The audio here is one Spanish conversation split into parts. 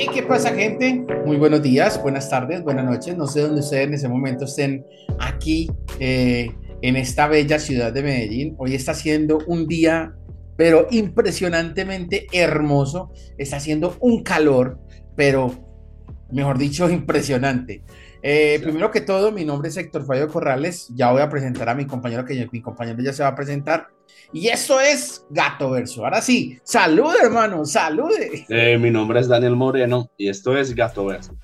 ¿Y qué pasa, gente? Muy buenos días, buenas tardes, buenas noches. No sé dónde ustedes en ese momento estén aquí eh, en esta bella ciudad de Medellín. Hoy está siendo un día, pero impresionantemente hermoso. Está haciendo un calor, pero mejor dicho, impresionante. Eh, primero que todo, mi nombre es Héctor Fallo Corrales. Ya voy a presentar a mi compañero, que mi compañero ya se va a presentar. Y esto es Gato Verso. Ahora sí, salude, hermano, salude. Eh, mi nombre es Daniel Moreno y esto es Gato Verso.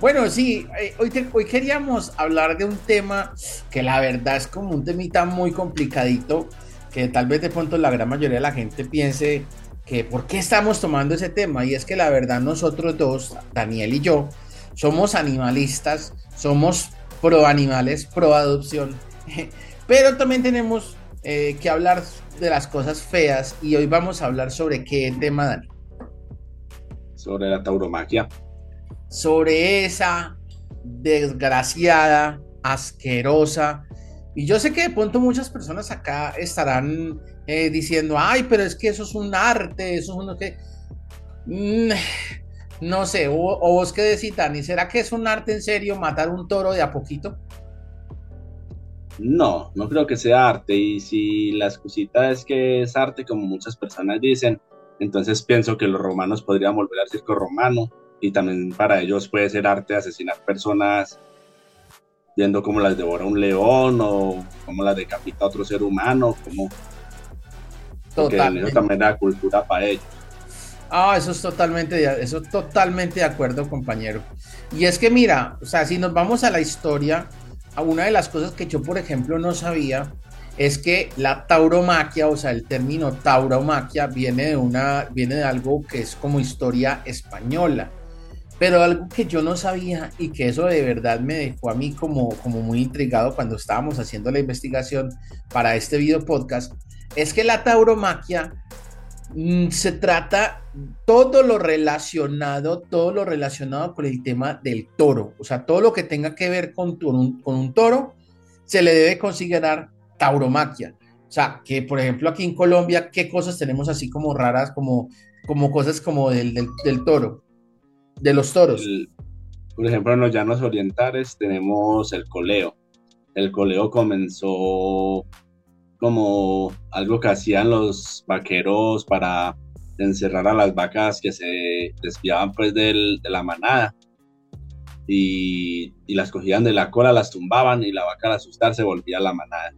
Bueno, sí, eh, hoy, hoy queríamos hablar de un tema que la verdad es como un temita muy complicadito, que tal vez de pronto la gran mayoría de la gente piense que por qué estamos tomando ese tema. Y es que la verdad nosotros dos, Daniel y yo, somos animalistas, somos pro animales, pro adopción, pero también tenemos eh, que hablar de las cosas feas y hoy vamos a hablar sobre qué tema, Dani. Sobre la tauromaquia. Sobre esa desgraciada, asquerosa. Y yo sé que de pronto muchas personas acá estarán eh, diciendo, ay, pero es que eso es un arte, eso es uno que... Mm, no sé, o, vos qué decís, Dani, ¿será que es un arte en serio matar un toro de a poquito? No, no creo que sea arte. Y si la excusita es que es arte, como muchas personas dicen, entonces pienso que los romanos podrían volver al circo romano. Y también para ellos puede ser arte asesinar personas viendo cómo las devora un león o cómo las decapita otro ser humano, como Totalmente. eso también era cultura para ellos. Ah, eso es totalmente, eso totalmente de acuerdo, compañero. Y es que mira, o sea, si nos vamos a la historia, una de las cosas que yo, por ejemplo, no sabía es que la tauromaquia, o sea, el término tauromaquia viene de una, viene de algo que es como historia española. Pero algo que yo no sabía y que eso de verdad me dejó a mí como, como muy intrigado cuando estábamos haciendo la investigación para este video podcast, es que la tauromaquia se trata todo lo relacionado, todo lo relacionado con el tema del toro. O sea, todo lo que tenga que ver con, un, con un toro se le debe considerar tauromaquia. O sea, que por ejemplo aquí en Colombia, ¿qué cosas tenemos así como raras, como, como cosas como del, del, toro, de los toros? por ejemplo, en los llanos orientales tenemos el coleo. El coleo comenzó como algo que hacían los vaqueros para encerrar a las vacas que se desviaban pues de la manada y, las cogían de la cola, las tumbaban y la vaca al asustarse volvía a la manada.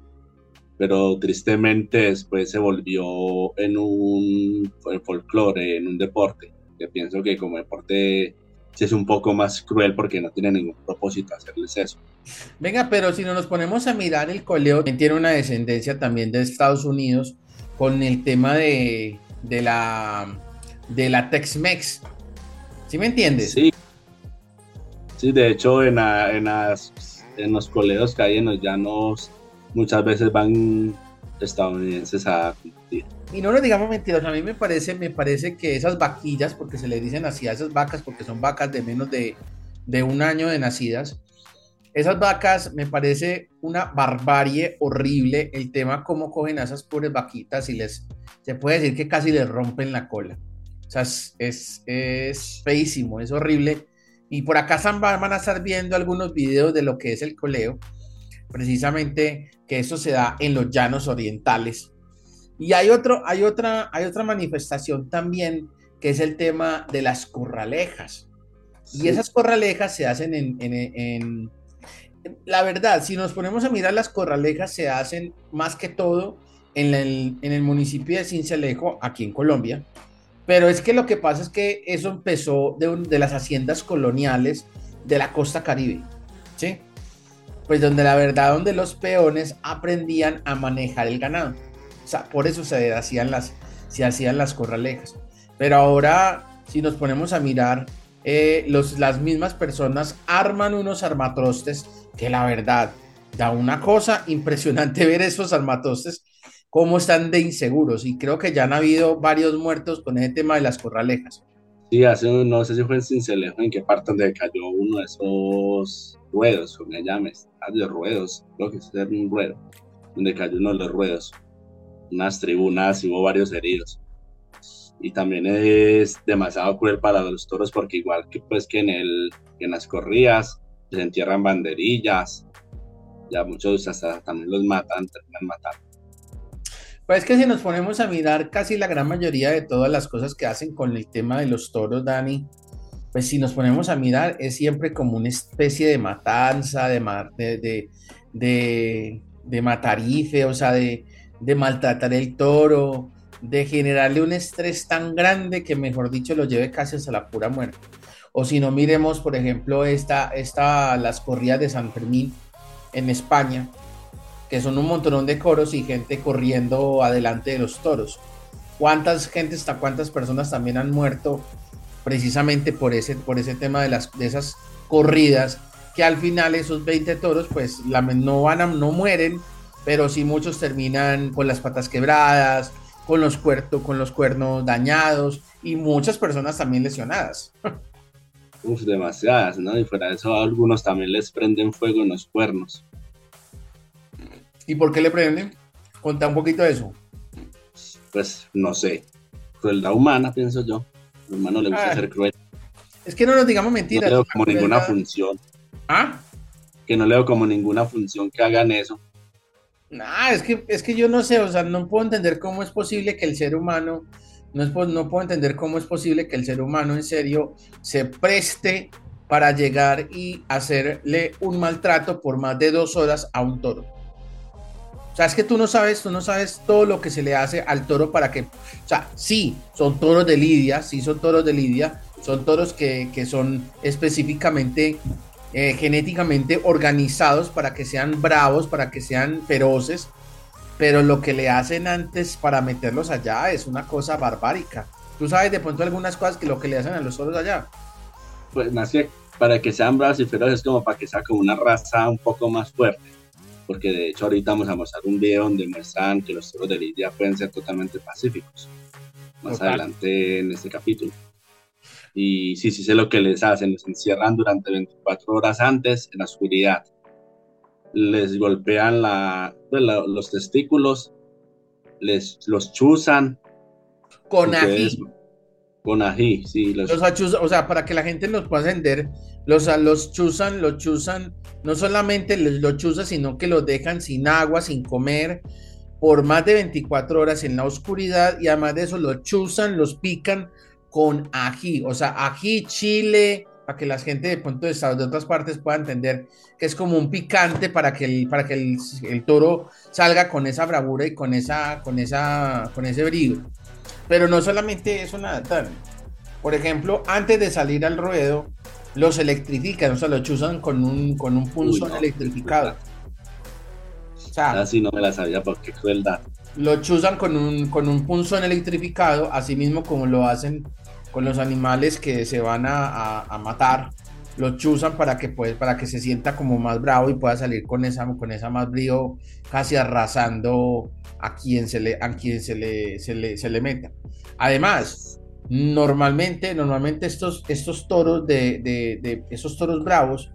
Pero tristemente después se volvió en un folclore, en un deporte, que pienso que como deporte es un poco más cruel porque no tiene ningún propósito hacerles eso. Venga, pero si no nos ponemos a mirar, el coleo tiene una descendencia también de Estados Unidos con el tema de, de la, de la Tex-Mex. ¿Sí me entiendes? Sí. Sí, de hecho, en, en, en los coleos que hay en los llanos, muchas veces van estadounidenses a competir. Y no nos digamos mentiras, a mí me parece, me parece que esas vaquillas, porque se le dicen así a esas vacas, porque son vacas de menos de, de un año de nacidas, esas vacas me parece una barbarie horrible el tema cómo cogen a esas pobres vaquitas y les, se puede decir que casi les rompen la cola. O sea, es, es, feísimo, es horrible. Y por acá van a estar viendo algunos videos de lo que es el coleo, precisamente que eso se da en los llanos orientales. Y hay, otro, hay, otra, hay otra manifestación también, que es el tema de las corralejas. Y esas corralejas se hacen en la verdad, si nos ponemos a mirar las corralejas, se hacen más que todo en el, municipio de Cincelejo, aquí en Colombia. Pero es que lo que pasa es que eso empezó de, las haciendas coloniales de la costa caribe, ¿sí? Pues donde la verdad, donde los peones aprendían a manejar el ganado. O sea, por eso se hacían las, se hacían las corralejas. Pero ahora, si nos ponemos a mirar, eh, los, las mismas personas arman unos armatrostes que la verdad da una cosa impresionante ver esos armatostes cómo están de inseguros y creo que ya han habido varios muertos con ese tema de las corralejas. Sí, hace no sé si fue en Cincelejo en qué parte donde cayó uno de esos ruedos, me llames, de ruedos, creo que es un ruedo, donde cayó uno de los ruedos, unas tribunas y hubo varios heridos. y también es demasiado cruel para los toros porque igual que pues que en, el, en las corridas se entierran banderillas, ya muchos hasta también los matan, terminan matando. Pues es que si nos ponemos a mirar casi la gran mayoría de todas las cosas que hacen con el tema de los toros, Dani, pues si nos ponemos a mirar es siempre como una especie de matanza, de, de, de, matarife, o sea, de, maltratar el toro, de generarle un estrés tan grande que, mejor dicho, lo lleve casi hasta la pura muerte. O si no, miremos, por ejemplo, esta, esta, las corridas de San Fermín en España, que son un montón de coros y gente corriendo adelante de los toros. ¿Cuántas gente, hasta cuántas personas también han muerto precisamente por ese, por ese tema de, las, de esas corridas? Que al final esos 20 toros, pues la, no, van a, no mueren, pero sí muchos terminan con las patas quebradas, con los, con los cuernos dañados y muchas personas también lesionadas. Uf, demasiadas, ¿no? Y fuera de eso, a algunos también les prenden fuego en los cuernos. ¿Y por qué le prenden? Conta un poquito de eso. Pues no sé. Crueldad humana, pienso yo. Al humano le gusta ah. ser cruel. Es que no nos digamos mentiras. No leo como ninguna función. ¿Ah? Que no leo como ninguna función que hagan eso. Nah, es que, es que yo no sé, o sea, no puedo entender cómo es posible que el ser humano, no, es, no puedo entender cómo es posible que el ser humano en serio se preste para llegar y hacerle un maltrato por más de dos horas a un toro. O sea, es que tú no sabes, tú no sabes todo lo que se le hace al toro para que, o sea, sí, son toros de lidia, sí son toros de lidia, son toros que, son específicamente, eh, genéticamente organizados para que sean bravos, para que sean feroces, pero lo que le hacen antes para meterlos allá es una cosa barbárica. ¿Tú sabes de pronto algunas cosas que lo que le hacen a los toros allá? Pues más que para que sean bravos y feroces, como para que sea como una raza un poco más fuerte porque de hecho ahorita vamos a mostrar un video donde muestran que los toros de lidia pueden ser totalmente pacíficos, más adelante en este capítulo. Y sí, sí sé lo que les hacen, los encierran durante 24 horas antes en la oscuridad, les golpean la, pues, los testículos, les los chuzan. Con ají. Con ají, sí. Los... o sea, para que la gente los pueda entender, los, los chuzan, los chuzan, no solamente los, los chuzan, sino que los dejan sin agua, sin comer, por más de 24 horas en la oscuridad y además de eso los chuzan, los pican con ají, o sea, ají, chile, para que la gente de punto de de otras partes pueda entender que es como un picante para que el, para que el, el, toro salga con esa bravura y con esa, con esa, con ese brillo. Pero no solamente eso nada, tal. Por ejemplo, antes de salir al ruedo, los electrifican, o sea, los chuzan con un, con un punzón electrificado. O sea, así no me la sabía porque crueldad. Lo chuzan con un, con un punzón electrificado, así mismo como lo hacen con los animales que se van a, a, matar. Lo chuzan para que, pues, para que se sienta como más bravo y pueda salir con esa, con esa más brío, casi arrasando a quien se le, a quien se le, se le, se le meta. Además, Normalmente, normalmente estos, estos toros de, de, esos toros bravos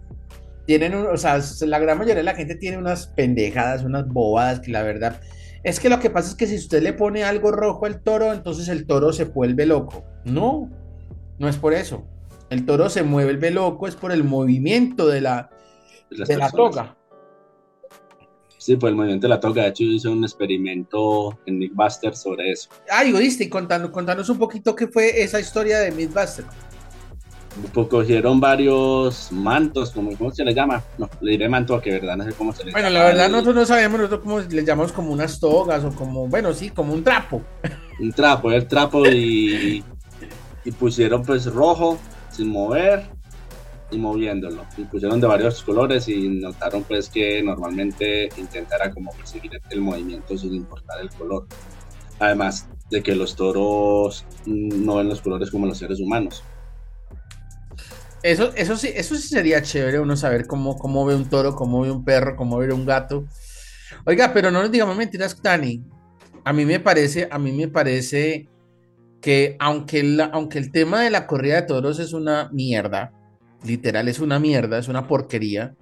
tienen, o sea, la gran mayoría de la gente tiene unas pendejadas, unas bobadas que la verdad es que lo que pasa es que si usted le pone algo rojo al toro, entonces el toro se vuelve loco. No, no es por eso. El toro se mueve loco, es por el movimiento de la, de la toga. Sí, pues el movimiento de la toga, de hecho hice un experimento en Mythbusters sobre eso. Ay, oíste, contanos, contanos un poquito qué fue esa historia de Mythbusters. Pues cogieron varios mantos, como, ¿cómo se le llama? No, le diré manto, que verdad no sé cómo se le llama. Bueno, la verdad nosotros no sabemos, nosotros cómo le llamamos como unas togas o como, bueno, sí, como un trapo. Un trapo, el trapo y, y pusieron pues rojo, sin mover, y moviéndolo. Y pusieron de varios colores y notaron pues que normalmente intentara como perseguir el movimiento sin importar el color. Además de que los toros no ven los colores como los seres humanos. Eso, eso, sí, eso sí sería chévere uno saber cómo, cómo ve un toro, cómo ve un perro, cómo ve un gato. Oiga, pero no nos digamos mentiras, Tani. A mí me parece, a mí me parece que aunque, aunque el tema de la corrida de toros es una mierda, literal es una mierda, es una porquería.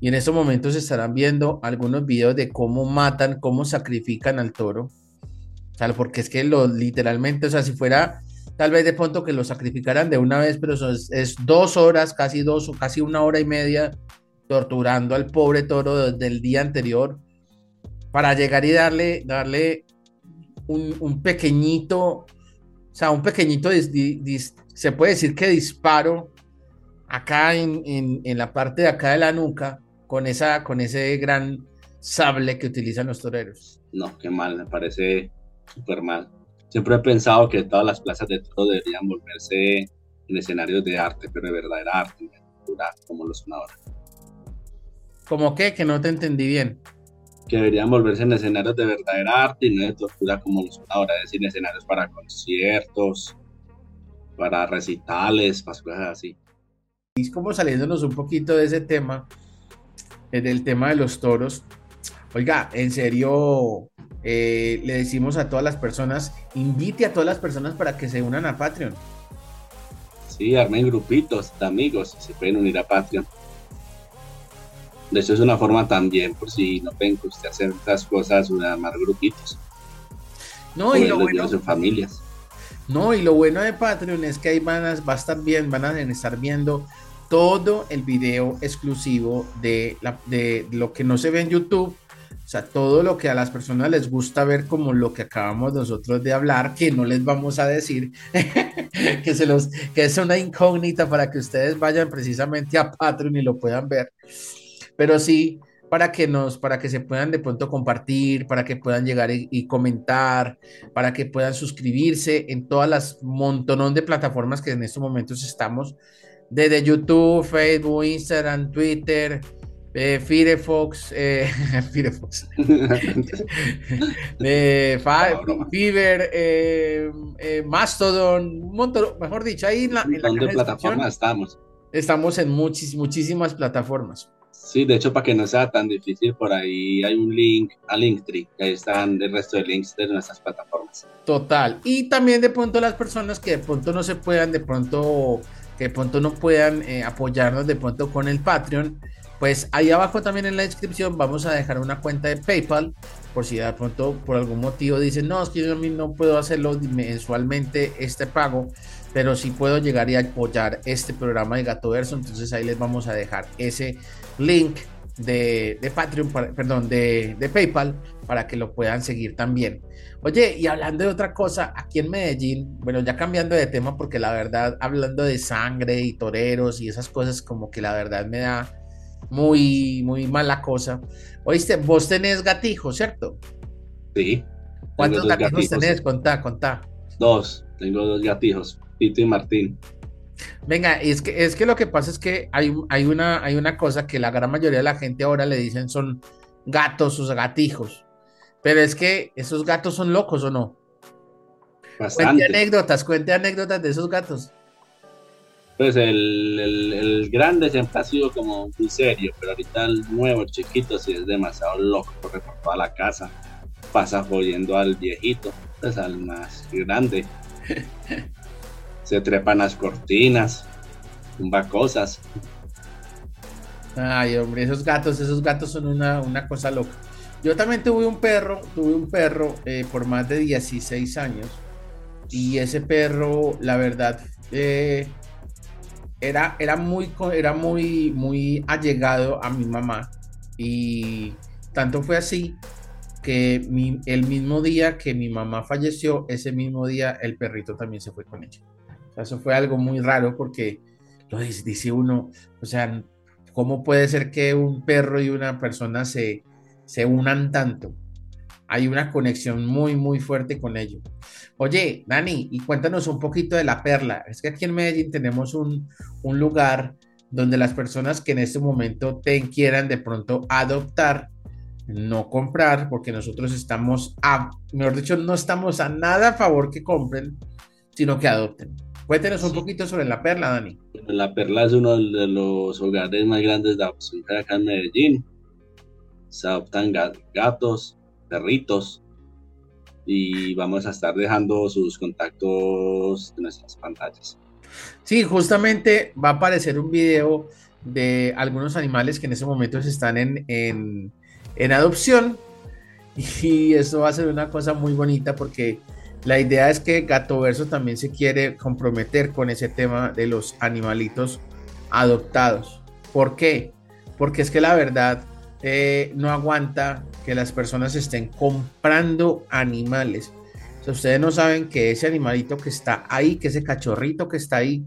Y en estos momentos estarán viendo algunos videos de cómo matan, cómo sacrifican al toro. O sea, porque es que lo literalmente, o sea, si fuera tal vez de pronto que lo sacrificaran de una vez, pero eso es, dos horas, casi dos, o casi una hora y media, torturando al pobre toro desde el día anterior para llegar y darle, darle un, pequeñito, o sea, un pequeñito, se puede decir que disparo acá en, en, la parte de acá de la nuca con, esa, con ese gran sable que utilizan los toreros. No, qué mal, me parece súper mal. Siempre he pensado que todas las plazas de toro deberían volverse en escenarios de arte, pero de verdadera arte, como lo son ahora. ¿Cómo qué? Que no te entendí bien. Que deberían volverse en escenarios de verdadera arte y no de tortura como lo son ahora, es decir, escenarios para conciertos, para recitales, para cosas así. Y como saliéndonos un poquito de ese tema, del tema de los toros, oiga, en serio, eh, le decimos a todas las personas, invite a todas las personas para que se unan a Patreon. Sí, armen grupitos de amigos, se pueden unir a Patreon. De hecho, es una forma también, por si no ven que usted hacer estas cosas, armar grupitos. No, y lo bueno. familias. No, y lo bueno de Patreon es que ahí van a, estar bien, van a estar viendo todo el video exclusivo de lo que no se ve en YouTube o sea, todo lo que a las personas les gusta ver como lo que acabamos nosotros de hablar, que no les vamos a decir, que, se los, que es una incógnita para que ustedes vayan precisamente a Patreon y lo puedan ver. Pero sí, para que nos, para que se puedan de pronto compartir, para que puedan llegar y, comentar, para que puedan suscribirse en todas las montonón de plataformas que en estos momentos estamos, desde YouTube, Facebook, Instagram, Twitter, eh, Firefox, eh, Firefox, eh, Fiverr, eh, eh, Mastodon, un montón, mejor dicho, ahí en la, en la plataformas estamos? Estamos en muchis, muchísimas plataformas. Sí, de hecho, para que no sea tan difícil, por ahí hay un link a Linktree, que ahí están el resto de links de nuestras plataformas. Total. Y también de pronto las personas que de pronto no se puedan, de pronto, que de pronto no puedan apoyarnos de pronto con el Patreon, pues ahí abajo también en la descripción vamos a dejar una cuenta de PayPal por si de pronto por algún motivo dicen, no, es que yo no puedo hacerlo mensualmente este pago, pero sí puedo llegar y apoyar este programa de Gato Verso, entonces ahí les vamos a dejar ese link de, Patreon, perdón, de, de, PayPal para que lo puedan seguir también. Oye, y hablando de otra cosa, aquí en Medellín, bueno, ya cambiando de tema, porque la verdad, hablando de sangre y toreros y esas cosas, como que la verdad me da muy, muy mala cosa. Oíste, vos tenés gatijos, ¿cierto? Sí. ¿Cuántos gatijos, tenés? Contá, contá. Dos, tengo dos gatijos, Pito y Martín. Venga, es que, es que lo que pasa es que hay, hay, una, hay una cosa que la gran mayoría de la gente ahora le dicen son gatos o gatijos. Pero es que esos gatos son locos o no. Bastante. Cuente anécdotas, cuente anécdotas de esos gatos pues el, el, grande siempre ha sido como muy serio, pero ahorita el nuevo, chiquito, sí es demasiado loco, corre por toda la casa, pasa jodiendo al viejito, pues al más grande. Se trepan las cortinas, tumba cosas. Ay, hombre, esos gatos, esos gatos son una, una cosa loca. Yo también tuve un perro, tuve un perro eh, por más de 16 años. Y ese perro, la verdad, eh, era, era, muy, era muy, muy allegado a mi mamá y tanto fue así que el mismo día que mi mamá falleció, ese mismo día el perrito también se fue con ella. Eso fue algo muy raro porque lo dice, uno, o sea, ¿cómo puede ser que un perro y una persona se, se unan tanto? Hay una conexión muy, muy fuerte con ellos. Oye, Dani, y cuéntanos un poquito de la perla. Es que aquí en Medellín tenemos un, lugar donde las personas que en este momento te quieran de pronto adoptar, no comprar, porque nosotros estamos, a, mejor dicho, no estamos a nada a favor que compren, sino que adopten. Cuéntenos un poquito sobre la perla, Dani. La perla es uno de los hogares más grandes de adopción acá en Medellín. Se adoptan gatos, perritos, y vamos a estar dejando sus contactos en nuestras pantallas. Sí, justamente va a aparecer un video de algunos animales que en ese momento están en, en, en adopción Y eso va a ser una cosa muy bonita porque la idea es que Gato Verso también se quiere comprometer con ese tema de los animalitos adoptados. ¿Por qué? Porque es que la verdad eh, no aguanta que las personas estén comprando animales. O ustedes no saben que ese animalito que está ahí, que ese cachorrito que está ahí,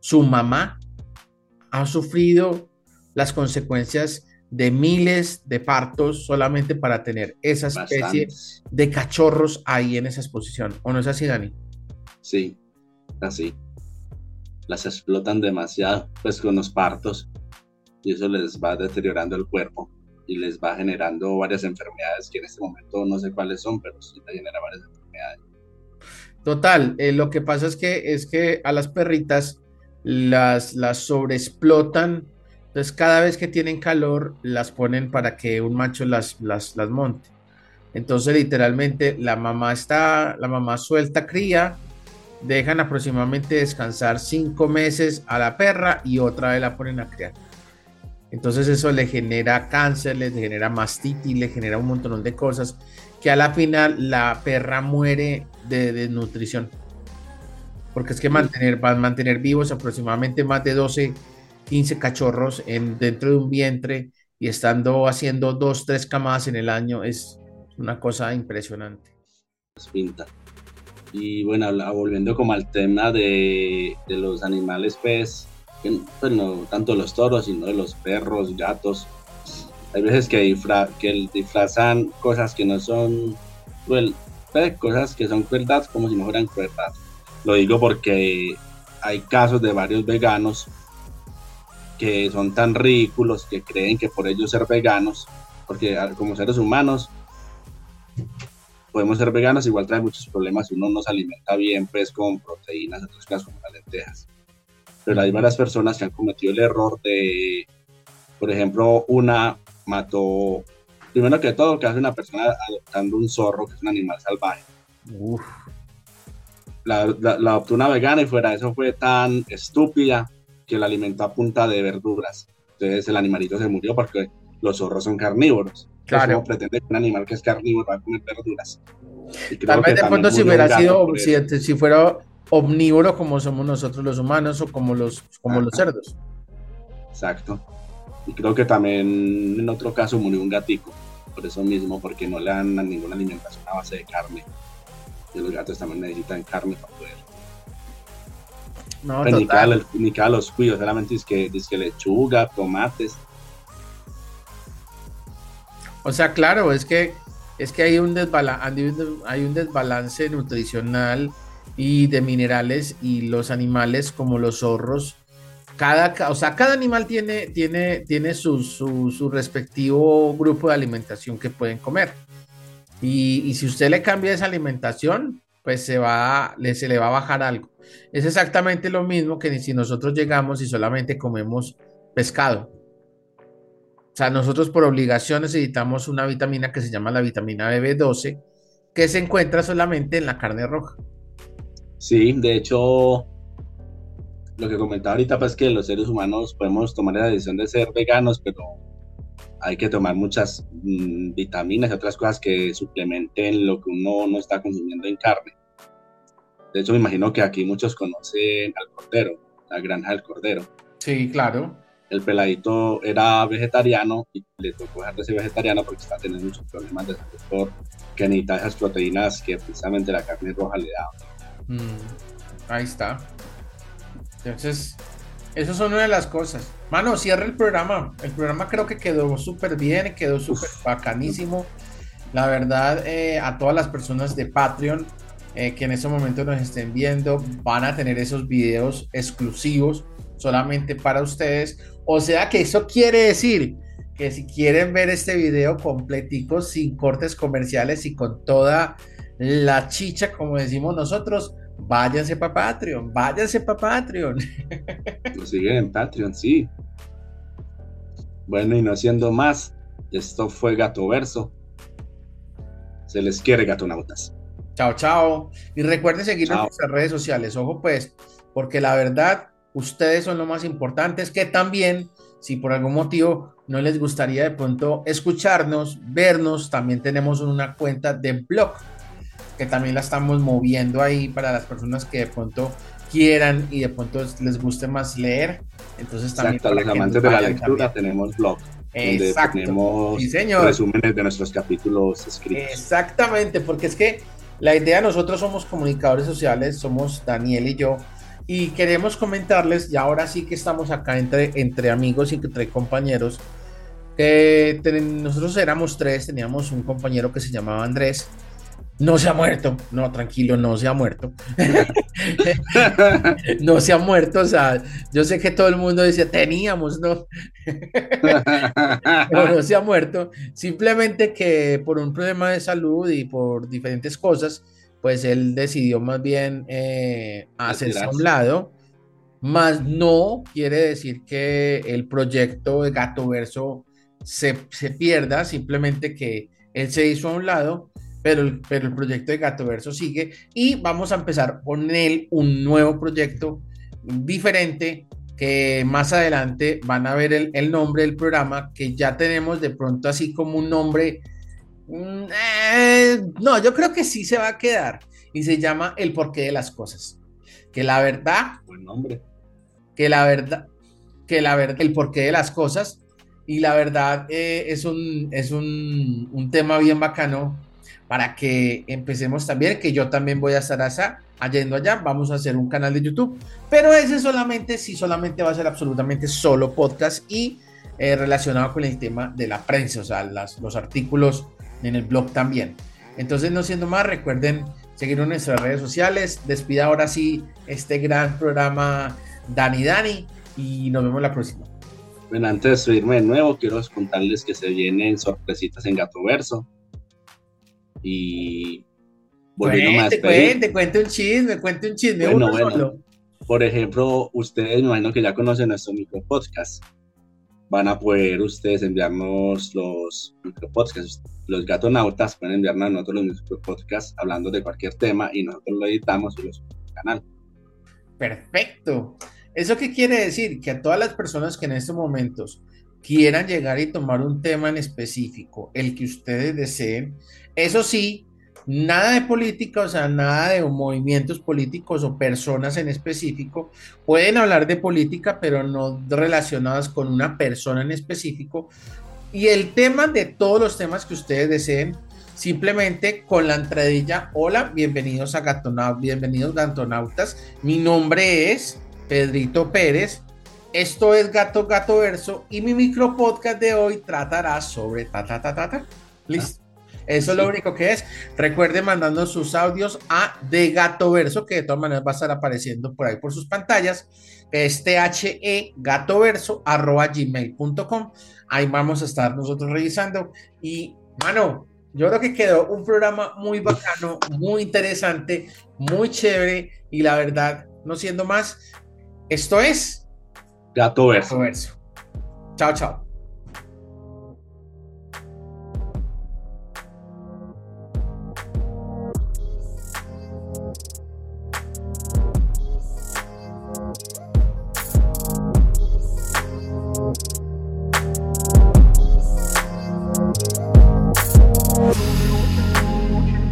su mamá ha sufrido las consecuencias de miles de partos solamente para tener esa especie de cachorros ahí en esa exposición. ¿O no es así, Dani? Sí, así. Las explotan demasiado, pues con los partos, y eso les va deteriorando el cuerpo y les va generando varias enfermedades que en este momento no sé cuáles son, pero sí genera varias enfermedades. Total, eh, lo que pasa es que es que a las perritas las, las sobreexplotan entonces, cada vez que tienen calor, las ponen para que un macho las, las, las monte. Entonces, literalmente, la mamá está, la mamá suelta cría, dejan aproximadamente descansar cinco meses a la perra y otra vez la ponen a criar. Entonces, eso le genera cáncer, le genera mastitis, le genera un montón de cosas que a la final la perra muere de desnutrición. Porque es que mantener, van a mantener vivos aproximadamente más de 12 15 cachorros en, dentro de un vientre y estando haciendo dos, tres camadas en el año es una cosa impresionante. Pinta. Y bueno, volviendo como al tema de, de los animales, pues, pues, no tanto los toros, sino de los perros, gatos. Hay veces que, que disfrazan cosas que no son pues, cosas que son crueldad como si no fueran crueldad. Lo digo porque hay casos de varios veganos que son tan ridículos que creen que por ellos ser veganos, porque como seres humanos podemos ser veganos, igual trae muchos problemas si uno no se alimenta bien, pues con proteínas, otras cosas como las lentejas. Pero hay varias personas que han cometido el error de, por ejemplo, una mató, primero que todo, que hace una persona adoptando un zorro, que es un animal salvaje. La, la, la, adoptó una vegana y fuera eso fue tan estúpida que la alimentó a punta de verduras. Entonces el animalito se murió porque los zorros son carnívoros. Claro. pretende que un animal que es carnívoro va a comer verduras. Tal vez de pronto si hubiera sido, si, fuera omnívoro como somos nosotros los humanos o como los, como los cerdos. Exacto. Y creo que también en otro caso murió un gatico, por eso mismo, porque no le dan ninguna alimentación a base de carne. Y los gatos también necesitan carne para poder no, ni, cada, los cuidos, solamente es que, es que lechuga, tomates. O sea, claro, es que es que hay un, hay un desbalance nutricional y de minerales y los animales como los zorros, cada, o sea, cada animal tiene, tiene, tiene su, su, respectivo grupo de alimentación que pueden comer. Y, y, si usted le cambia esa alimentación, pues se, va, se le va a bajar algo. Es exactamente lo mismo que si nosotros llegamos y solamente comemos pescado. O sea, nosotros por obligación necesitamos una vitamina que se llama la vitamina B12, que se encuentra solamente en la carne roja. Sí, de hecho, lo que comentaba ahorita, pues que los seres humanos podemos tomar la decisión de ser veganos, pero hay que tomar muchas mm, vitaminas y otras cosas que suplementen lo que uno no está consumiendo en carne. De hecho, me imagino que aquí muchos conocen al cordero, la granja del cordero. Sí, claro. El peladito era vegetariano y le tocó dejar de ser vegetariano porque está teniendo muchos problemas de salud por que necesita esas proteínas que precisamente la carne roja le da. Mm, ahí está. Entonces, eso son una de las cosas. Mano, cierra el programa. El programa creo que quedó súper bien, quedó súper bacanísimo. La verdad, eh, a todas las personas de Patreon, eh, que en este momento nos estén viendo van a tener esos videos exclusivos solamente para ustedes. O sea que eso quiere decir que si quieren ver este video completico, sin cortes comerciales y con toda la chicha, como decimos nosotros, váyanse para Patreon, váyanse para Patreon. Nos siguen en Patreon, sí. Bueno, y no haciendo más, esto fue Gato Verso. Se les quiere, gatonautas. Chao, chao. Y recuerden seguirnos en nuestras redes sociales. Ojo, pues, porque la verdad, ustedes son lo más importante. Es que también, si por algún motivo no les gustaría de pronto escucharnos, vernos, también tenemos una cuenta de blog que también la estamos moviendo ahí para las personas que de pronto quieran y de pronto les guste más leer. Entonces también Exacto, los amantes de la lectura tenemos blog. Donde tenemos resúmenes de nuestros capítulos escritos. Exactamente, porque es que la idea, nosotros somos comunicadores sociales, somos Daniel y yo, y queremos comentarles, y ahora sí que estamos acá entre, entre amigos y entre compañeros, que nosotros éramos tres, teníamos un compañero que se llamaba Andrés, no se ha muerto, no, tranquilo, no se ha muerto. no se ha muerto, o sea, yo sé que todo el mundo dice, teníamos, ¿no? Pero no se ha muerto, simplemente que por un problema de salud y por diferentes cosas, pues él decidió más bien eh, hacerse a un lado, más no quiere decir que el proyecto de Gato Verso se, se pierda, simplemente que él se hizo a un lado pero el, pero el proyecto de Gato Verso sigue y vamos a empezar con él un nuevo proyecto diferente que más adelante van a ver el, nombre del programa que ya tenemos de pronto así como un nombre mm, eh, no yo creo que sí se va a quedar y se llama el porqué de las cosas. Que la verdad buen nombre. que la verdad que la verdad el porqué de las cosas y la verdad eh, es un es un, un tema bien bacano para que empecemos también, que yo también voy a estar allá, yendo allá, vamos a hacer un canal de YouTube, pero ese solamente, sí, solamente va a ser absolutamente solo podcast y eh, relacionado con el tema de la prensa, o sea, los artículos en el blog también. Entonces, no siendo más, recuerden seguirnos en nuestras redes sociales, despida ahora sí este gran programa Dani Dani y nos vemos la próxima. Bueno, antes de irme de nuevo, quiero contarles que se vienen sorpresitas en Gato Verso y volviendo más. Cuente, cuente un chisme, cuente un chisme. Bueno, bueno. Por ejemplo, ustedes me imagino que ya conocen nuestro micro podcast. Van a poder ustedes enviarnos los micropodcasts. Los gatonautas pueden enviarnos a nosotros los micropodcasts hablando de cualquier tema y nosotros lo editamos y lo subimos al canal. Perfecto. ¿Eso qué quiere decir? Que a todas las personas que en estos momentos quieran llegar y tomar un tema en específico, el que ustedes deseen, eso sí, nada de política, o sea, nada de movimientos políticos o personas en específico. Pueden hablar de política, pero no relacionadas con una persona en específico. Y el tema de todos los temas que ustedes deseen, simplemente con la entradilla, hola, bienvenidos a Gatonautas, bienvenidos Gatonautas. Mi nombre es Pedrito Pérez. Esto es Gato Gato Verso y mi micro podcast de hoy tratará sobre ta ta ta ta ta. Listo. Eso es lo único que es. Recuerde mandando sus audios a De Gato Verso, que de todas maneras va a estar apareciendo por ahí por sus pantallas. Es e arroba gmail.com. Ahí vamos a estar nosotros revisando. Y, mano, yo creo que quedó un programa muy bacano, muy interesante, muy chévere. Y la verdad, no siendo más, esto es Gato Verso. Chao, chao.